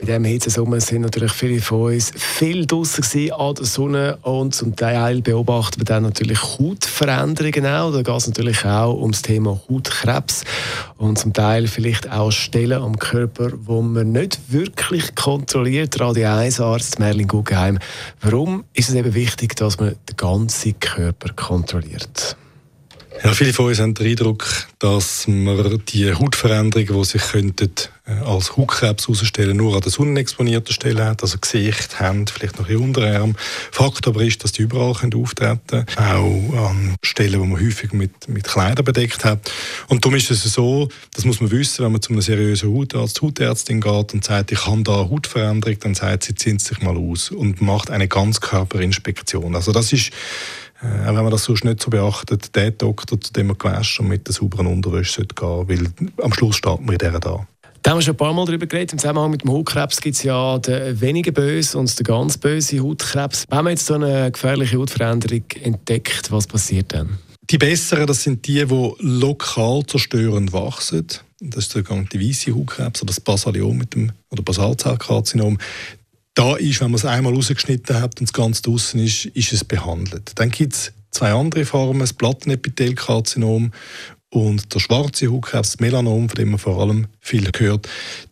Bei diesem Hitzesommer sind natürlich viele von uns viel draußen an der Sonne und zum Teil beobachten wir dann natürlich Hautveränderungen auch. Da geht es natürlich auch um das Thema Hautkrebs und zum Teil vielleicht auch Stellen am Körper, wo man nicht wirklich kontrolliert. Radio 1 Arzt Merlin Guggenheim. Warum ist es eben wichtig, dass man den ganzen Körper kontrolliert? Ja, viele von uns haben den Eindruck, dass man die Hautveränderungen, die sich könnten, äh, als Hautkrebs herausstellen nur an der sonnenexponierten Stelle hat, also Gesicht, Hände, vielleicht noch in Unterarm. Fakt aber ist, dass die überall können auftreten können, auch an Stellen, wo man häufig mit, mit Kleidern bedeckt hat. Und darum ist es so, das muss man wissen, wenn man zu einem seriösen Hautarzt, Hautärztin geht und sagt, ich habe da eine Hautveränderung, dann sagt sie, ziehen Sie sich mal aus und macht eine Ganzkörperinspektion. Also das ist auch wenn man das sonst nicht so beachtet, der Doktor, zu dem man gewaschen und mit der sauberen Unterwäsche sollte gehen weil am Schluss steht man in dieser da. Da haben wir schon ein paar Mal darüber geredet. Im Zusammenhang mit dem Hautkrebs gibt es ja den weniger bösen und den ganz bösen Hautkrebs. Wenn man jetzt so eine gefährliche Hautveränderung entdeckt, was passiert dann? Die besseren, das sind die, die lokal zerstörend wachsen. Das ist der ganze weiße Hautkrebs oder das Basaliom mit dem, oder Basalzellkarzinom da ist, wenn man es einmal rausgeschnitten hat und das Ganze draußen ist, ist es behandelt. Dann gibt es zwei andere Formen, das Plattenepithelkarzinom und der schwarze Hautkrebs, Melanom, von dem man vor allem viel hört.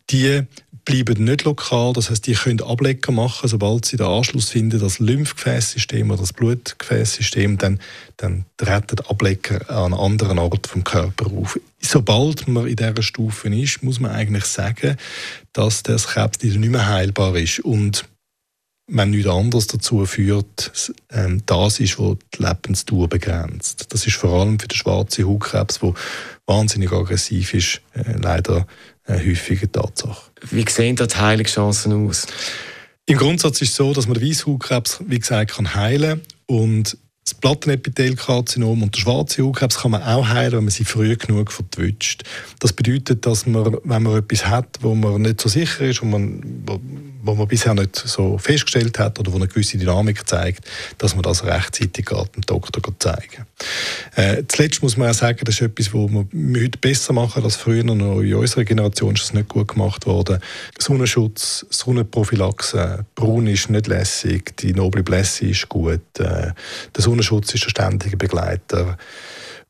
Die bleiben nicht lokal, das heißt, die können Ablecker machen, sobald sie den Anschluss finden, das Lymphgefäßsystem oder das Blutgefäßsystem, dann, dann treten Ablecker an einem anderen Ort vom Körper auf. Sobald man in dieser Stufe ist, muss man eigentlich sagen, dass das Krebs nicht mehr heilbar ist und wenn nichts anderes dazu führt, ähm, das ist, was die Lebensdauer begrenzt. Das ist vor allem für den schwarzen Hautkrebs, der wahnsinnig aggressiv ist, äh, leider eine häufige Tatsache. Wie sehen da die Heilungschancen aus? Im Grundsatz ist es so, dass man Weisshautkrebs, wie gesagt, kann heilen und das Plattenepithelkarzinom und der schwarze Hautkrebs kann man auch heilen, wenn man sie früh genug vertwitscht. Das bedeutet, dass man, wenn man etwas hat, wo man nicht so sicher ist und man, wo, wo man bisher nicht so festgestellt hat oder wo eine gewisse Dynamik zeigt, dass man das rechtzeitig dem Doktor zeigen äh, Zuletzt muss man auch sagen, das ist etwas, was wir heute besser machen als früher. Noch in unserer Generation ist das nicht gut gemacht worden. Sonnenschutz, Sonnenprophylaxe, braun ist nicht lässig, die noble Blässe ist gut, äh, der Sonnenschutz ist ein ständiger Begleiter.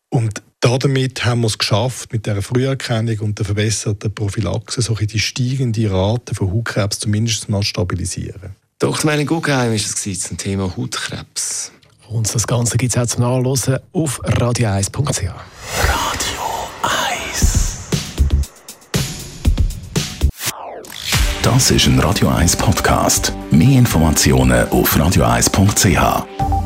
Und damit haben wir es geschafft, mit der Früherkennung und der verbesserten Prophylaxe so die steigende Rate von Hautkrebs zumindest mal stabilisieren. Dr. Melanie Guggenheim war es zum Thema Hautkrebs. Und das Ganze gibt es auch zum Nachlesen auf radio1.ch. Radio 1 Das ist ein Radio 1 Podcast. Mehr Informationen auf radio1.ch.